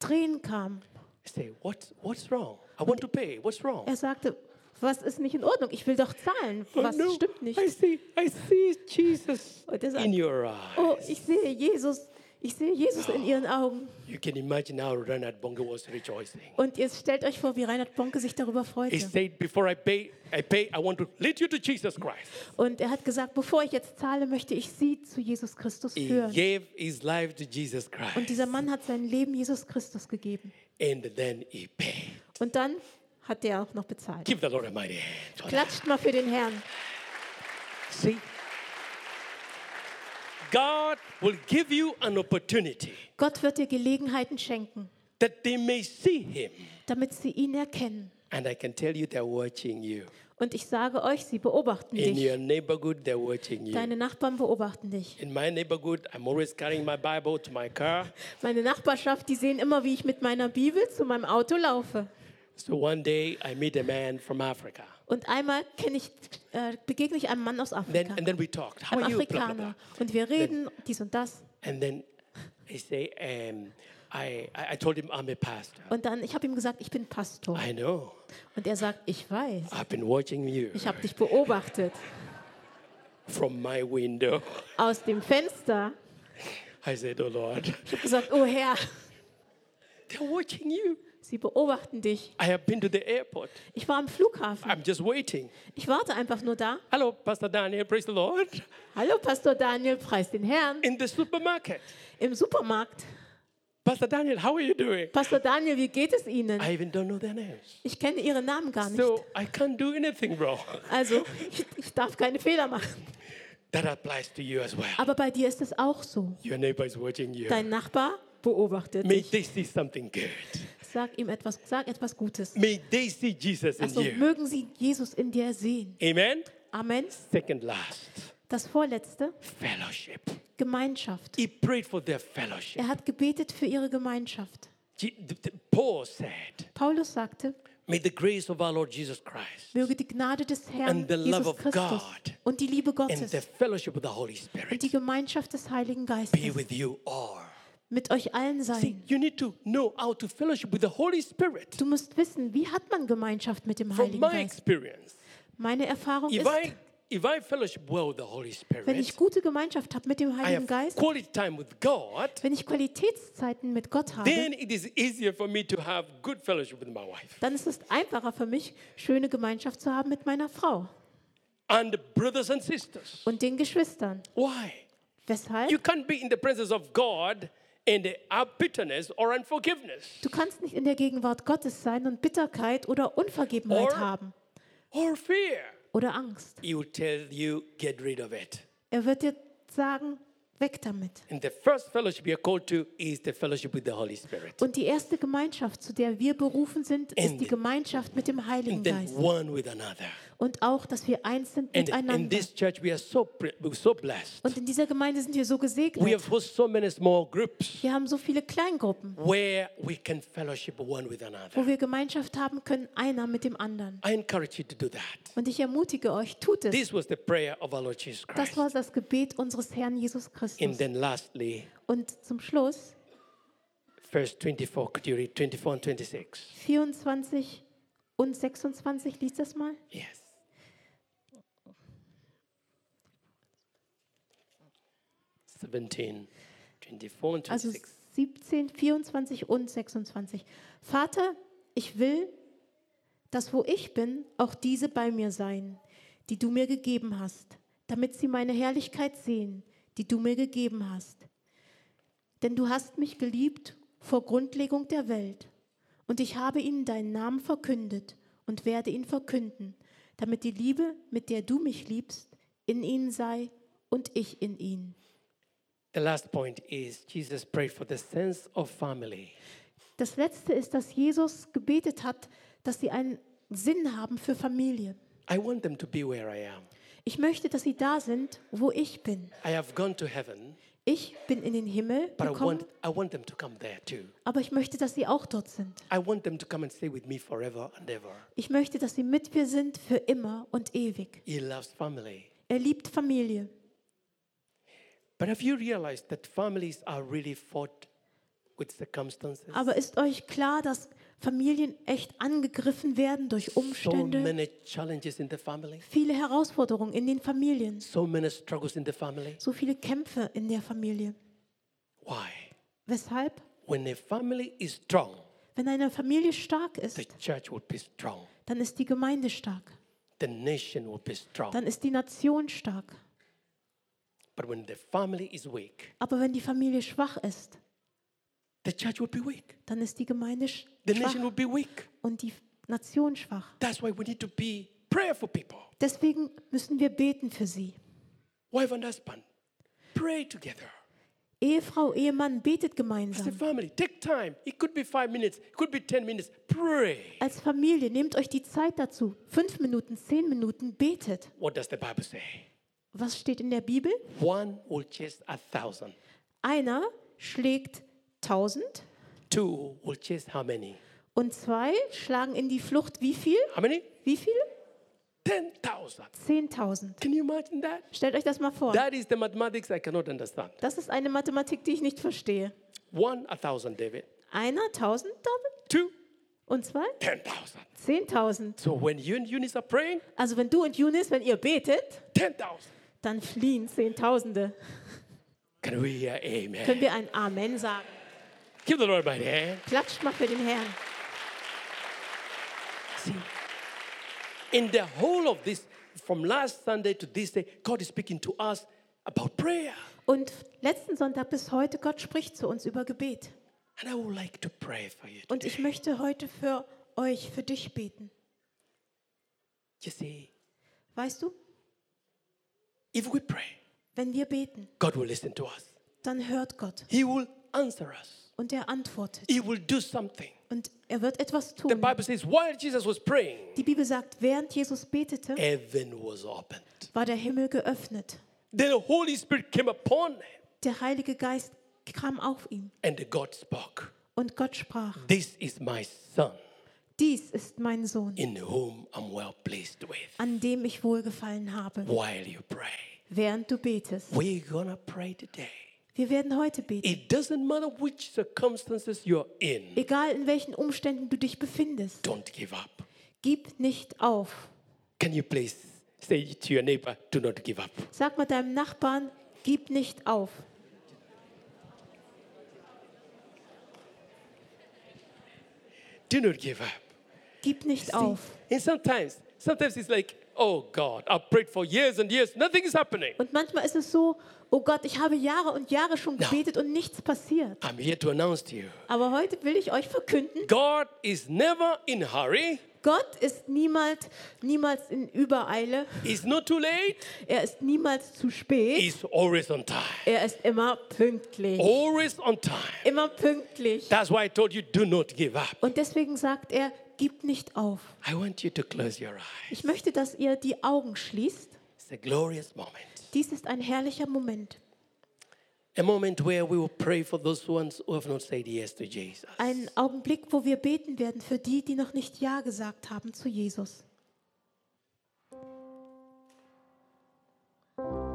Tränen kamen. Say, what's, what's wrong? I want to pay. What's wrong? Er sagte, was ist nicht in Ordnung? Ich will doch zahlen. Oh, Was no, stimmt nicht? I see, I see Jesus Und er sagt, in your eyes. oh, ich sehe Jesus. Ich sehe Jesus in ihren Augen. You can imagine how Reinhard Bonke was rejoicing. Und jetzt stellt euch vor, wie Reinhard Bonke sich darüber He freute. said, before I pay, I pay, I want to lead you to Jesus Christ. Und er hat gesagt, bevor ich jetzt zahle, möchte ich sie zu Jesus Christus He führen. gave his life to Jesus Und Christ. dieser Mann hat sein Leben Jesus Christus gegeben. And then he paid. Und dann hat er auch noch bezahlt. Give the Lord a mighty hand. Klatscht mal für den Herrn. See? God will give you an opportunity Gott wird dir Gelegenheiten schenken, that they may see him. damit sie ihn erkennen. And I can tell you they're watching you. Und ich sage euch, sie beobachten In dich. your neighborhood, they're watching you. Deine Nachbarn beobachten dich. In my neighborhood, I'm always carrying my Bible to my car. Meine Nachbarschaft, die sehen immer, wie ich mit meiner Bibel zu meinem Auto laufe. So one day I meet a man from Africa. Und einmal ich, äh, begegne ich einem Mann aus Then, Afrika, and then we talked. How einem are you? Blah, blah, Afrikaner. blah. Und wir reden dies und das. And then I say, um, I, I I told him I'm a pastor. Und dann, ich habe ihm gesagt, ich bin Pastor. I know. Und er sagt, ich weiß. I've been watching you Ich habe dich beobachtet. from my window. Aus dem Fenster. I said, Oh Lord, Ich habe gesagt, oh Herr, they're watching you. Sie beobachten dich. I have been to the airport. Ich war am Flughafen. I'm just waiting. Ich warte einfach nur da. Hello, Pastor Daniel, praise the Lord. Hallo, Pastor Daniel, preis den Herrn. In the supermarket. Im Supermarkt. Pastor Daniel, how are you doing? Pastor Daniel, wie geht es Ihnen? I even don't know their names. Ich kenne Ihre Namen gar nicht. So I can't do anything wrong. Also, ich, ich darf keine Fehler machen. That applies to you as well. Aber bei dir ist es auch so. Your neighbor is watching you. Dein Nachbar beobachtet May dich. they see something good. Sag ihm etwas, sag etwas Gutes. May they see Jesus in Also you. mögen sie Jesus in dir sehen. Amen. Amen. Second last, Das vorletzte, fellowship. Gemeinschaft. He prayed for their fellowship. Er hat gebetet für ihre Gemeinschaft. Paul said, Paulus sagte, May the grace of our Lord Jesus Christ möge die Gnade des Herrn And the love Jesus of Christus God und die Liebe and the Gottes fellowship of the Holy und Spirit die Gemeinschaft des Heiligen be Geistes with you all. Mit euch allen sein. you need to know how to fellowship with the Holy Spirit. Du musst wissen, wie hat man Gemeinschaft mit dem From Heiligen my Geist? experience, Meine Erfahrung if ist, I if I fellowship well with the Holy wenn ich Spirit, gute Gemeinschaft habe mit dem I Heiligen have Geist, quality time with God, wenn ich Qualitätszeiten mit Gott habe, then it is easier for me to have good fellowship with my wife dann ist es einfacher für mich, schöne Gemeinschaft zu haben mit meiner Frau and brothers and sisters. und den Geschwistern. Why? Weshalb? You can't be in the presence of God and have bitterness or unforgiveness Du kannst nicht in der Gegenwart Gottes sein und Bitterkeit oder Unvergebenheit Or- haben or fear. oder Angst. He will tell you, get rid of it. Er wird dir sagen, weg damit. And the first fellowship you're called to is the fellowship with the Holy Spirit. Und die erste Gemeinschaft, zu der wir berufen sind, ist die Gemeinschaft mit dem Heiligen Geist. one with another. Und auch, dass wir eins sind And in miteinander. this church, we are so, pri- we're so blessed. Und in dieser Gemeinde sind wir so We gesegnet. have hosted so many small groups Wir haben so viele Kleingruppen, where we can fellowship one with another. wo wir Gemeinschaft haben können, einer mit dem anderen. I encourage you to do that. Und ich ermutige euch, tut es. This was the prayer of our Lord Jesus Das war das Gebet unseres Herrn Jesus And Christus. then lastly, Und zum Schluss, verse 24, could you read 24 and 26? 24 und 26, liest das mal. Yes. Seventeen, twenty-four, and Also 26. 17, 24 und 26. Vater, ich will, dass wo ich bin, auch diese bei mir seien, die du mir gegeben hast, damit sie meine Herrlichkeit sehen, die du mir gegeben hast. Denn du hast mich geliebt vor Grundlegung der Welt, und ich habe ihnen deinen Namen verkündet und werde ihn verkünden, damit die Liebe, mit der du mich liebst, in ihnen sei und ich in ihnen. The last point is Jesus prayed for the sense of family. Das letzte ist, dass Jesus gebetet hat, dass sie einen Sinn haben für Familie. I want them to be where I am. Ich möchte, dass sie da sind, wo ich bin. I have gone to heaven, Ich bin in den Himmel I gekommen, want, I want them to come there too. aber ich möchte, dass sie auch dort sind. I want them to come and stay with me forever and ever. Ich möchte, dass sie mit mir sind für immer und ewig. He loves family. Er liebt Familie. But have you realized that families are really fought? Aber ist euch klar, dass Familien echt angegriffen werden durch Umstände? Viele Herausforderungen in den Familien, so viele Kämpfe in der Familie. Why? Weshalb? Wenn eine Familie stark ist, dann ist die Gemeinde stark. Dann ist die Nation stark. But when the family is weak, Aber wenn die Familie schwach ist, the church will be weak, dann ist die Gemeinde sch- the nation schwach will be weak. und die Nation schwach. That's why we need to be prayerful people. Deswegen müssen wir beten für sie. Wife and husband, pray together. Ehefrau, Ehemann, betet gemeinsam. family, take time. It could be five minutes, it could be 10 minutes. Pray. Als Familie nehmt euch die Zeit dazu. Fünf Minuten, zehn Minuten, betet. What does the Bible say? Was steht in der Bibel? One will chase a thousand, Einer schlägt tausend two will chase how many? und zwei schlagen in die Flucht wie viel? How many? Wie viel? 10,000. Zehntausend. Can you imagine that? Stellt euch das mal vor. That is the mathematics I cannot understand. Das ist eine Mathematik, die ich nicht verstehe. One, a thousand, David. Einer tausend David Two, und zwei 10,000. zehntausend. So when you and Eunice are praying, Also wenn du und Yunis, wenn ihr betet, 10,000. dann fliehen Zehntausende. Can we hear amen? Können wir ein Amen sagen? Give the Lord my hand. Klatscht mal für den Herrn. See, in the whole of this, from last Sunday to this day, God is speaking to us about prayer. Und letzten Sonntag bis heute, Gott spricht zu uns über Gebet. And I would like to pray for you. Und ich möchte heute für euch, für dich beten. You see, Weißt du, if we pray, wenn wir beten, God will listen to us. dann hört Gott He will answer us. Und er antwortet. He will do something. Und er wird etwas The tun. Bible says, while Jesus was praying, Die Bibel sagt, während Jesus betete, heaven was opened. war der Himmel geöffnet. Then the Holy Spirit came upon him, Der Heilige Geist kam auf ihn and God spoke. und Gott sprach, This is my son, dies ist mein Sohn, in whom I'm well pleased with. an dem ich wohlgefallen habe, While you pray, während du betest. we're gonna pray today. Wir werden heute beten. It doesn't matter which circumstances you're in, Egal in welchen Umständen du dich befindest, don't give up. gib nicht auf. Can you please say to your neighbor, do not give up? Sag mal deinem Nachbarn, gib nicht auf. Do not give up. Gib nicht See? auf. And sometimes, sometimes it's like, oh God, I've prayed for years and years, nothing is happening. Und manchmal ist es so, oh Gott, ich habe Jahre und Jahre schon gebetet und nichts passiert. I'm here to announce to you, Aber heute will ich euch verkünden, God is never in hurry. Gott ist niemals, niemals in Übereile. It's not too late. Er ist niemals zu spät. He's always on time. Er ist immer pünktlich. Always on time. Immer pünktlich. That's why I told you, do not give up. Und deswegen sagt er, gib nicht auf. I want you to close your eyes. Ich möchte, dass ihr die Augen schließt. It's a glorious moment. Dies ist ein herrlicher Moment. A moment where we will pray for those ones who have not said yes to Jesus. Ein Augenblick, wo wir beten werden für die, die noch nicht Ja gesagt haben zu Jesus.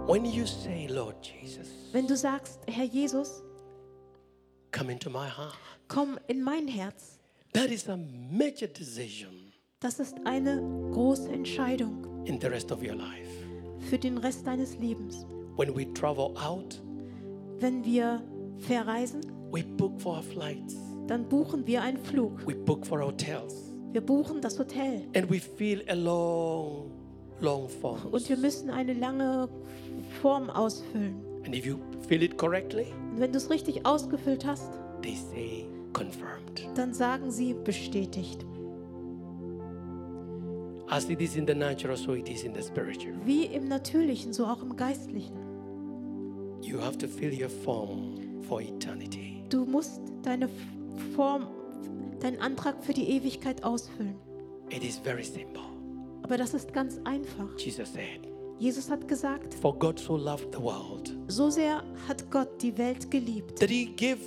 When you say, Lord Jesus, Wenn du sagst, Herr Jesus, come into my heart, komm in mein Herz, that is a major decision das ist eine große Entscheidung in the rest of your life. für den Rest deines Lebens. When we travel out, Wenn wir verreisen, we book for our flights, dann buchen wir einen Flug. we book for hotels, Wir buchen das Hotel. and we fill a long, long form. Und wir müssen eine lange Form ausfüllen. And if you fill it correctly, Und wenn du es richtig ausgefüllt hast, they say confirmed. dann sagen sie bestätigt. As it is in the natural, so it is in the spiritual. Wie im Natürlichen, so auch im Geistlichen. You have to fill your form for eternity. Du musst deine Form, deinen Antrag für die Ewigkeit ausfüllen. It is very simple. Aber das ist ganz einfach. Jesus said, Jesus hat gesagt, For God so loved the world so sehr hat Gott die Welt geliebt, that he gave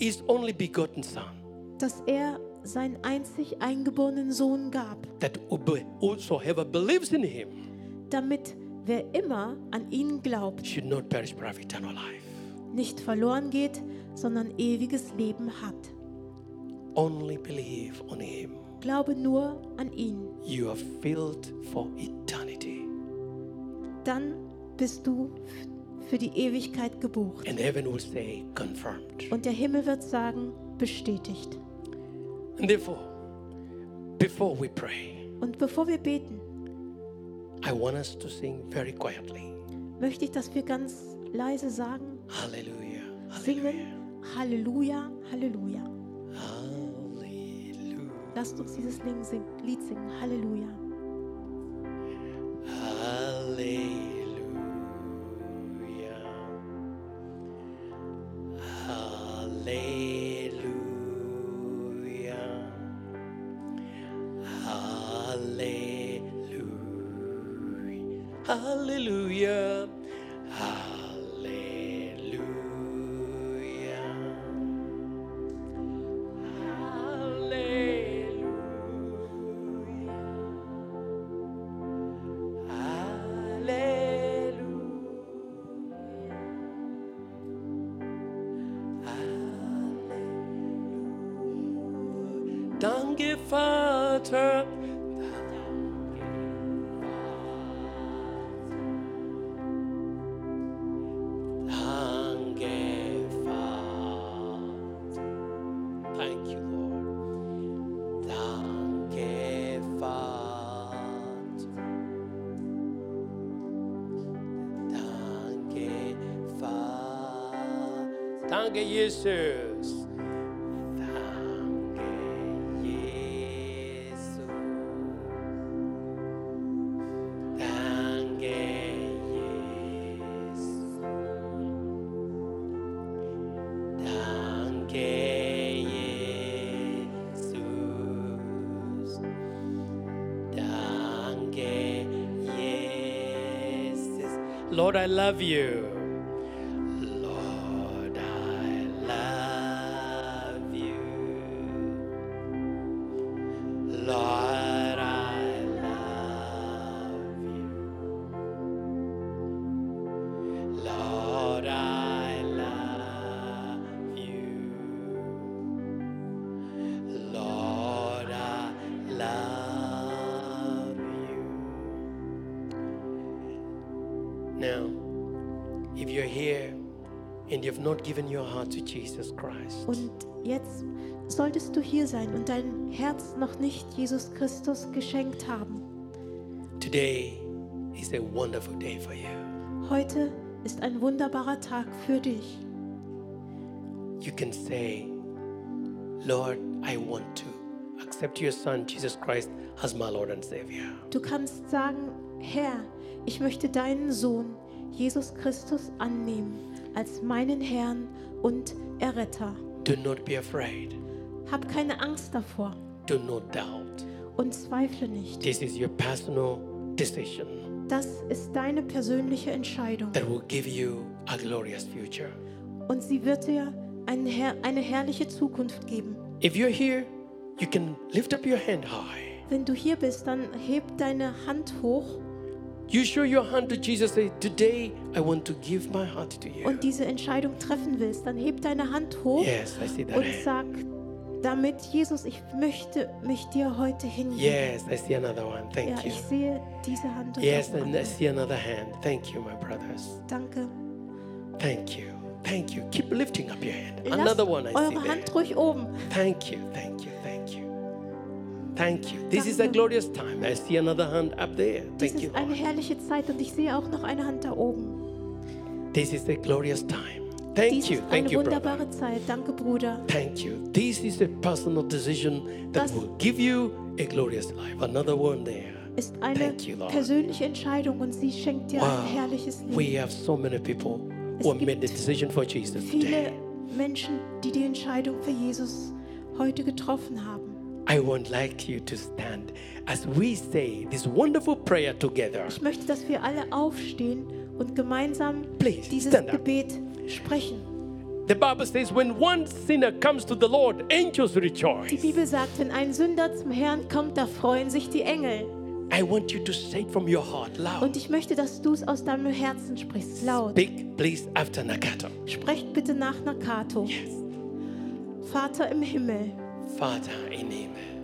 his only begotten Son, dass er seinen einzig eingeborenen Sohn gab, that whosoever believes in him damit wer immer an ihn glaubt, should not perish but have eternal life. nicht verloren geht, sondern ewiges Leben hat. Only believe on him. Glaube nur an ihn. You are filled for eternity. Dann bist du für die Ewigkeit gebucht. And heaven will say, confirmed. Und der Himmel wird sagen, bestätigt. And therefore, before we pray, Und bevor wir beten, I want us to sing very quietly. möchte ich, dass wir ganz leise sagen, Hallelujah. singen, Halleluja, Halleluja. Hallelujah. Lasst uns dieses Lied singen, Lied singen, Halleluja. Hallelujah. Vater. I love you. Now, if you're here and you've not given your heart to Jesus Christ, Und jetzt solltest du hier sein und dein Herz noch nicht Jesus Christus geschenkt haben. today is a wonderful day for you. Heute ist ein wunderbarer Tag für dich. You can say, Lord, I want to accept your Son, Jesus Christ, as my Lord and Savior. Du kannst sagen, Herr, ich möchte deinen Sohn, Jesus Christus, annehmen als meinen Herrn und Erretter. Do not be afraid. Hab keine Angst davor Do not doubt. und zweifle nicht. This is your personal decision Das ist deine persönliche Entscheidung that will give you a glorious future. und sie wird dir eine, her eine herrliche Zukunft geben. If you're here, you can lift up your hand high. Wenn du hier bist, dann heb deine Hand hoch und diese Entscheidung treffen willst, dann heb deine Hand hoch Yes, I see that und sag damit, Jesus, ich möchte mich dir heute hingeben. Yes, I see another one. Ja, Thank you. ich sehe diese Hand. Und Yes, and I see another hand. Thank you, my brothers. Danke. Thank you. Thank you. Keep lifting up your hand. Lasst Another one I see eure there. Hand ruhig oben. Thank you. Thank you. Thank you. This is a glorious time. I see another hand up there. Thank you. ist eine herrliche Zeit und ich sehe auch noch eine Hand da oben. This is a glorious time. Thank Dies you. ist Thank eine you, brother. wunderbare Zeit. Danke, Bruder. Thank you. This is a personal decision that Das- will give you a glorious life. Another one there. Ist eine Thank you, Lord. persönliche Entscheidung und sie schenkt dir ein herrliches Leben. We have so many people Es who have made the decision for Jesus Viele today. Menschen, die die Entscheidung für Jesus heute getroffen haben. I would like you to stand as we say this wonderful prayer together. Ich möchte, dass wir alle aufstehen und gemeinsam Please, dieses. Gebet sprechen. The Bible says, when one sinner comes to the Lord, angels Die rejoice. Bibel sagt, wenn ein Sünder zum Herrn kommt, da freuen sich die Engel. I want you to say it from your heart loud. Und ich möchte, dass du es aus deinem Herzen sprichst, laut. Speak, please, after Nakato. Sprecht bitte nach Nakato. Yes. Vater im Himmel, Vater in Himmel,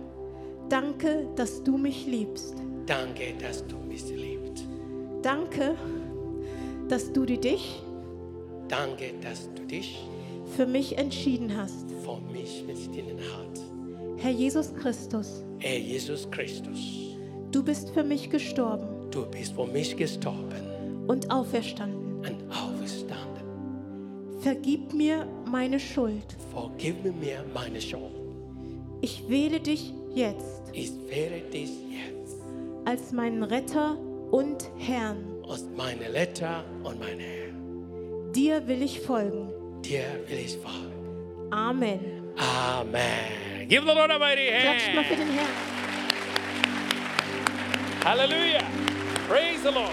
danke, dass du mich liebst. danke, dass du mich liebst. Danke, dass du dich Danke, dass du dich für mich entschieden hast. für mich entschieden hast. Herr Jesus Christus, Herr Jesus Christus, du bist für mich gestorben du bist für mich gestorben und auferstanden. und auferstanden. Vergib mir meine Schuld. Vergib mir meine Schuld. Ich wähle dich jetzt Ich wähle dich jetzt als meinen Retter und Herrn. als meine Letter und mein Herr. Dir will ich folgen. Dir will ich folgen. Amen. Amen. Give the Lord a mighty Klatscht mal für hand. den Herrn. Hallelujah. Praise the Lord.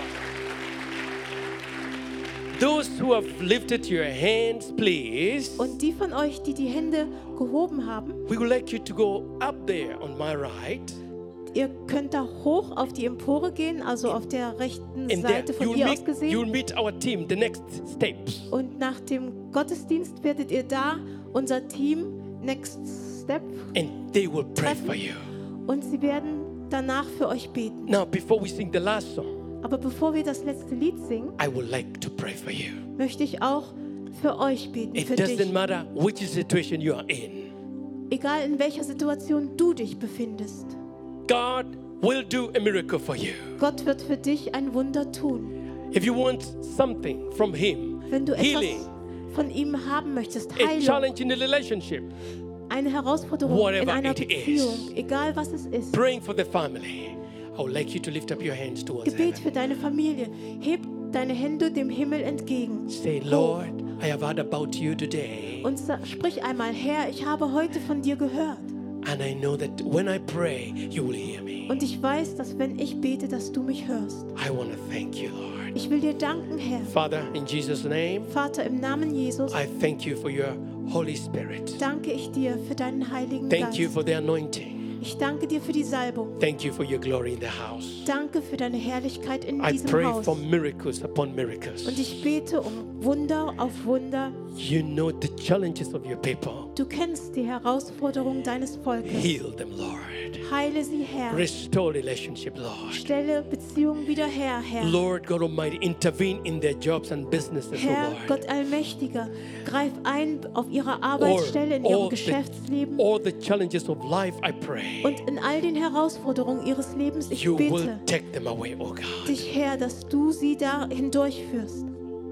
Those who have lifted your hands, please. Und die von euch, die die Hände gehoben haben, We would like you to go up there on my right. ihr könnt da hoch auf die Empore gehen, also auf der rechten And Seite von hier aus meet, gesehen. you'll meet our team, the next steps. Und nach dem Gottesdienst werdet ihr da unser Team Next Step And they will pray Treffen. for you. und sie werden danach für euch beten. Now, before we sing the last song, Aber bevor wir das letzte Lied singen, I would like to pray for you. möchte ich auch für euch beten, für It doesn't dich. matter which situation you are in. Egal in welcher Situation du dich befindest. God will do a miracle for you. Gott wird für dich ein Wunder tun. If you want something from Him, Wenn du healing, etwas von ihm haben möchtest, a Heilung, challenge in the relationship, eine Herausforderung in Whatever einer it is. Beziehung, egal was es ist. praying for the family, I would like you to lift up your hands towards Gebet heaven. für deine Familie. Heb deine Hände dem Himmel entgegen. Say, Lord, I have heard about you today. Und sprich einmal, Herr, ich habe heute von dir gehört. And I know that when I pray, you will hear me. Und ich weiß, dass wenn ich bete, dass du mich hörst. I want to thank you, Lord. Ich will dir danken, Herr. Father, in Jesus' name, Vater, im Namen Jesus I thank you for your Holy Spirit. danke ich dir für deinen Heiligen Thank Geist. you for the anointing. Ich danke dir für die Salbung. Thank you for your glory in the house. Danke für deine Herrlichkeit in I diesem pray Haus. for miracles upon miracles. Und ich bete um Wunder auf Wunder. You know the challenges of your people. Du kennst die Herausforderungen deines Volkes. Heal them, Lord. Heile sie, Herr. Restore relationship, Lord. Stelle Beziehungen wieder her, Herr. Lord God Almighty, intervene in their jobs and businesses, oh Herr, Lord. Gott Allmächtiger, greif ein auf ihrer Arbeitsstelle, in ihrem all, the, Geschäftsleben all the challenges of life, I pray. und in all den Herausforderungen ihres Lebens. Ich You will bitte take them away, oh God. dich, Herr, dass du sie da hindurchführst.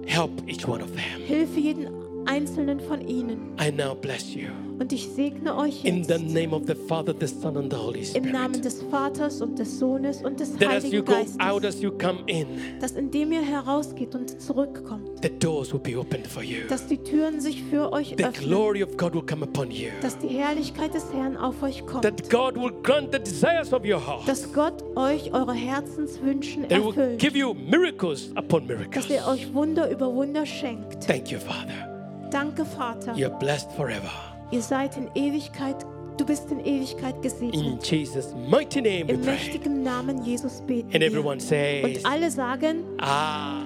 Help each one of them. Hilfe jeden einzelnen von ihnen. I now bless you. Und ich segne euch In jetzt the name of the Father, the Son, and the Holy im Namen Spirit. des Vaters und des Sohnes und des That as you Heiligen go Geistes, out, as you come in, dass indem ihr herausgeht und zurückkommt, the doors will be opened for you. dass die Türen sich für euch The öffnen, glory of God will come upon you. dass die Herrlichkeit des Herrn auf euch kommt, That God will grant the desires of your heart. dass Gott euch eure Herzenswünschen That He will erfüllt, give you miracles upon miracles. dass er euch Wunder über Wunder schenkt. Thank you, Father. Danke, Vater. You're blessed forever. Ihr seid in Ewigkeit, du bist in Ewigkeit In gesegnet. Jesus' mighty name Im mächtigen Namen Jesus beten And everyone says, Und alle sagen, Ah.